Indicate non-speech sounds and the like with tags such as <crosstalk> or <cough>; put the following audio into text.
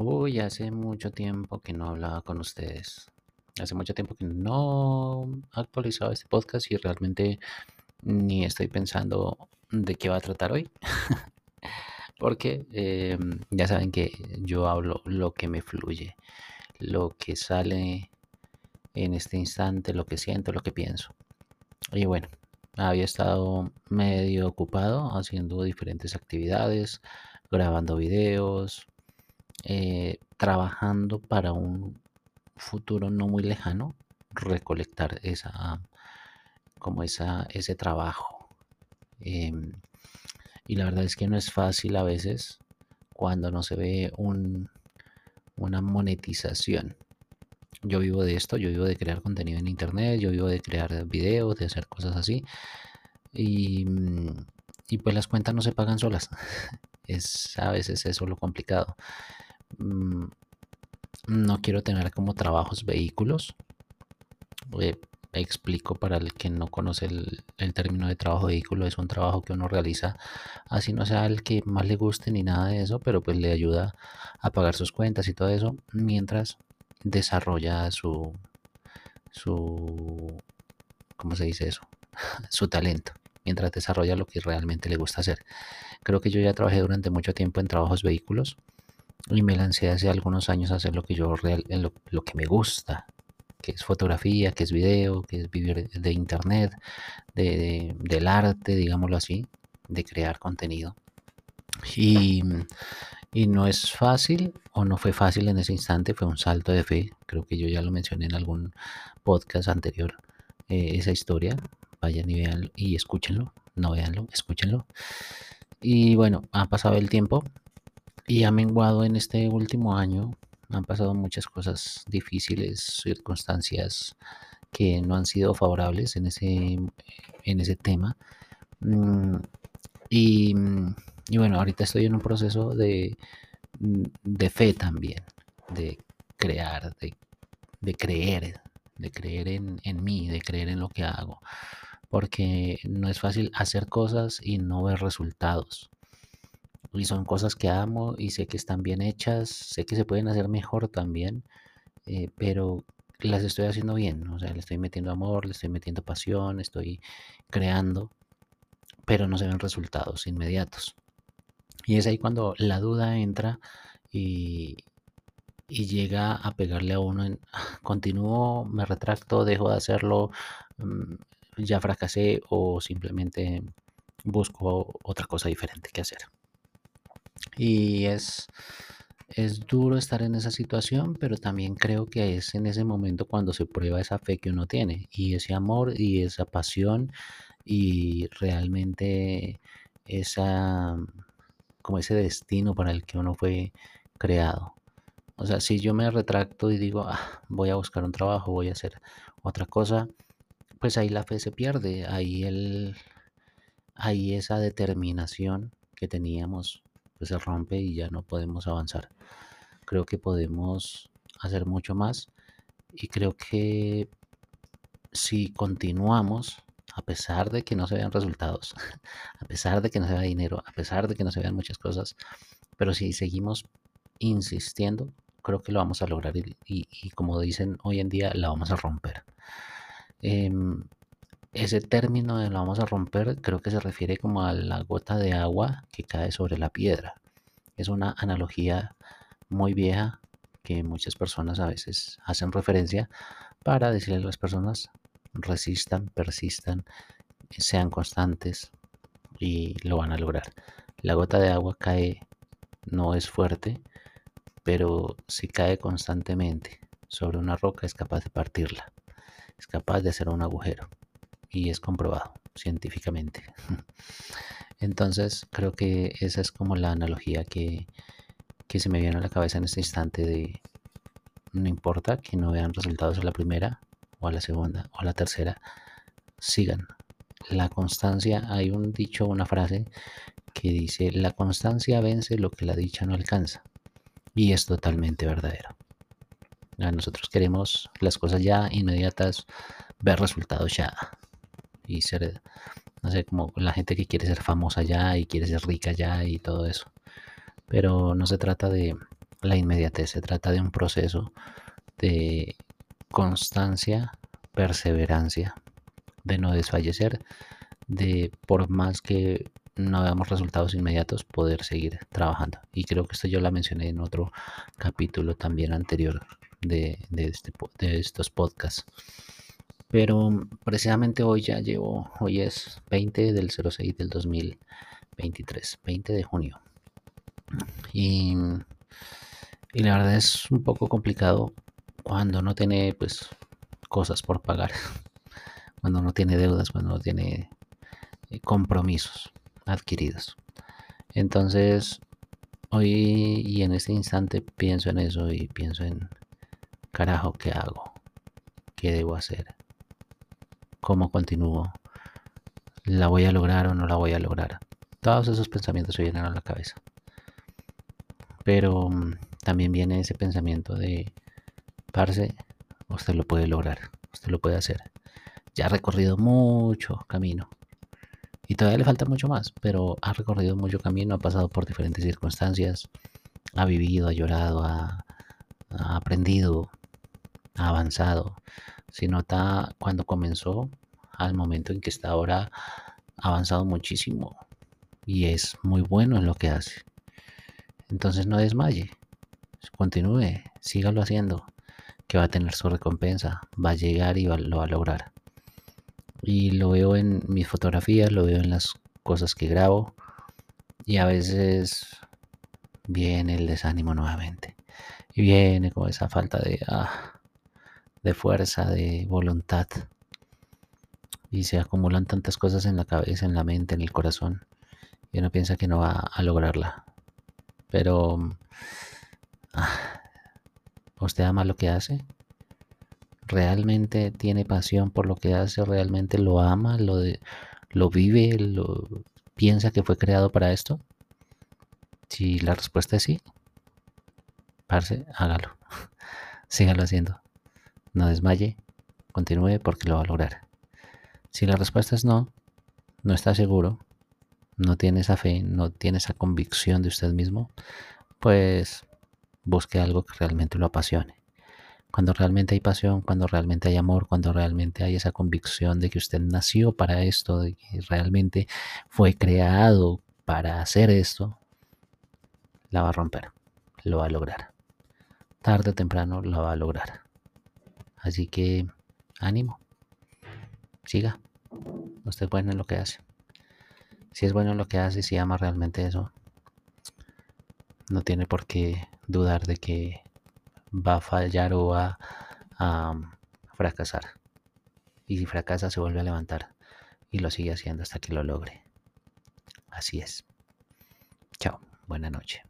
Uy, hace mucho tiempo que no hablaba con ustedes. Hace mucho tiempo que no he actualizado este podcast y realmente ni estoy pensando de qué va a tratar hoy. <laughs> Porque em, ya saben que yo hablo lo que me fluye, lo que sale en este instante, lo que siento, lo que pienso. Y bueno, había estado medio ocupado haciendo diferentes actividades, grabando videos, eh, trabajando para un futuro no muy lejano, recolectar esa, como esa, ese trabajo. Em, y la verdad es que no es fácil a veces cuando no se ve un, una monetización. Yo vivo de esto, yo vivo de crear contenido en internet, yo vivo de crear videos, de hacer cosas así. Y, y pues las cuentas no se pagan solas. <laughs> Es a veces eso lo complicado. Mm, no quiero tener como trabajos vehículos. Eh, explico para el que no conoce el, término de trabajo vehículo, es un trabajo que uno realiza así no sea el que más le guste ni nada de eso, pero pues le ayuda a pagar sus cuentas y todo eso mientras desarrolla su su ¿cómo se dice eso? <laughs> su talento, mientras desarrolla lo que realmente le gusta hacer. Creo que yo ya trabajé durante mucho tiempo en trabajos vehículos y me lancé hace algunos años a hacer lo que yo real, lo, lo que me gusta, que es fotografía, que es video, que es vivir de internet, de, del arte, digámoslo así, de crear contenido. Y, y, no es fácil, o no fue fácil en ese instante, fue un salto de fe. Creo que yo ya lo mencioné en algún podcast anterior, eh, esa historia. Vayan y veanlo y escúchenlo, no veanlo, escúchenlo. Y bueno, ha pasado el tiempo, y ha menguado en este último año. Han pasado muchas cosas difíciles, circunstancias que no han sido favorables en ese, en ese tema. Mm, y, y, bueno, ahorita estoy en un proceso de, de fe también, de crear, de, de creer, de creer en, en mí, de creer en lo que hago. Porque no es fácil hacer cosas y no ver resultados y son cosas que amo y sé que están bien hechas, sé que se pueden hacer mejor también, eh, pero las estoy haciendo bien, o sea, le estoy metiendo amor, le estoy metiendo pasión, estoy creando, pero no se ven resultados inmediatos. Y es ahí cuando la duda entra y, y llega a pegarle a uno en, <laughs> continúo, me retracto, dejo de hacerlo, mm, ya fracasé o simplemente busco otra cosa diferente que hacer. Y es, es duro estar en esa situación, pero también creo que es en ese momento cuando se prueba esa fe que uno tiene y ese amor y esa pasión y realmente esa como ese destino para el que uno fue creado. O sea, si yo me retracto y digo, ah, voy a buscar un trabajo, voy a hacer otra cosa, pues ahí la fe se pierde, ahí el ahí esa determinación que teníamos pues se rompe y ya no podemos avanzar. Creo que podemos hacer mucho más y creo que si continuamos, a pesar de que no se vean resultados, <laughs> a pesar de que no se vea dinero, a pesar de que no se vean muchas cosas, pero si seguimos insistiendo, creo que lo vamos a lograr y, como dicen hoy en día, la vamos a romper. Em, ese término de lo vamos a romper creo que se refiere como a la gota de agua que cae sobre la piedra. Es una analogía muy vieja que muchas personas a veces hacen referencia para decirle a las personas resistan, persistan, sean constantes y lo van a lograr. La gota de agua cae, no es fuerte, pero si cae constantemente sobre una roca es capaz de partirla, es capaz de hacer un agujero y es comprobado científicamente. <laughs> Entonces creo que esa es como la analogía que, que se me viene a la cabeza en este instante de no importa que no vean resultados a la primera o a la segunda o a la tercera, sigan. La constancia, hay un dicho, una frase que dice, la constancia vence lo que la dicha no alcanza. Y es totalmente verdadero. Nosotros queremos las cosas ya inmediatas, ver resultados ya y ser, no sé, como la gente que quiere ser famosa ya y quiere ser rica ya y todo eso. Pero no se trata de, la inmediatez, se trata de un proceso de constancia, perseverancia, de no desfallecer, de por más que no veamos resultados inmediatos, poder seguir trabajando. Y creo que esto yo la mencioné en otro capítulo también anterior de, este, de estos podcasts. Pero precisamente hoy ya llevo, hoy es 20 del 06 del 2023, 20 de junio. Y, y la verdad es un poco complicado cuando no tiene pues cosas por pagar, <laughs> cuando no tiene deudas, cuando no tiene eh, compromisos adquiridos. Entonces, hoy y en este instante pienso en eso y pienso en, carajo, ¿qué hago? ¿Qué debo hacer? ¿Cómo continúo? ¿La voy a lograr o no la voy a lograr? Todos esos pensamientos se vienen a la cabeza. Pero mm, también viene ese pensamiento de, parce, usted lo puede lograr, usted lo puede hacer. Ya ha recorrido mucho camino y todavía le falta mucho más, pero ha recorrido mucho camino, ha pasado por diferentes circunstancias, ha vivido, ha llorado, ha, aprendido, ha avanzado. Se nota cuando comenzó al momento en que está ahora, ha avanzado muchísimo y es muy bueno en lo que hace. Entonces no desmaye, continúe, sígalo haciendo, que va a tener su recompensa, va a llegar y lo va a lograr y lo veo en mis fotografías, lo veo en las cosas que grabo y a veces viene el desánimo nuevamente y viene con esa falta de, ah, de fuerza, de voluntad y se acumulan tantas cosas en la cabeza, en la mente, en el corazón y uno piensa que no va a lograrla. Pero, ah, ¿usted ama lo que hace? realmente tiene pasión por lo que hace, realmente lo ama, lo, lo vive, lo piensa que fue creado para esto? Si la respuesta es sí, parce, hágalo. <laughs> Sígalo haciendo. No desmaye, continúe porque lo va a lograr. Si la respuesta es no, no está seguro, no tiene esa fe, no tiene esa convicción de usted mismo, pues busque algo que realmente lo apasione cuando realmente hay pasión, cuando realmente hay amor, cuando realmente hay esa convicción de que usted nació para esto, de que realmente fue creado para hacer esto, la va a romper, lo va a lograr. Tarde o temprano lo va a lograr. Así que ánimo, siga. Usted es bueno en lo que hace. Si es bueno en lo que hace, si ama realmente eso, no tiene por qué dudar de que va a fallar o va a fracasar. Y si fracasa se vuelve a levantar y lo sigue haciendo hasta que lo logre. Así es. Chao, buena noche.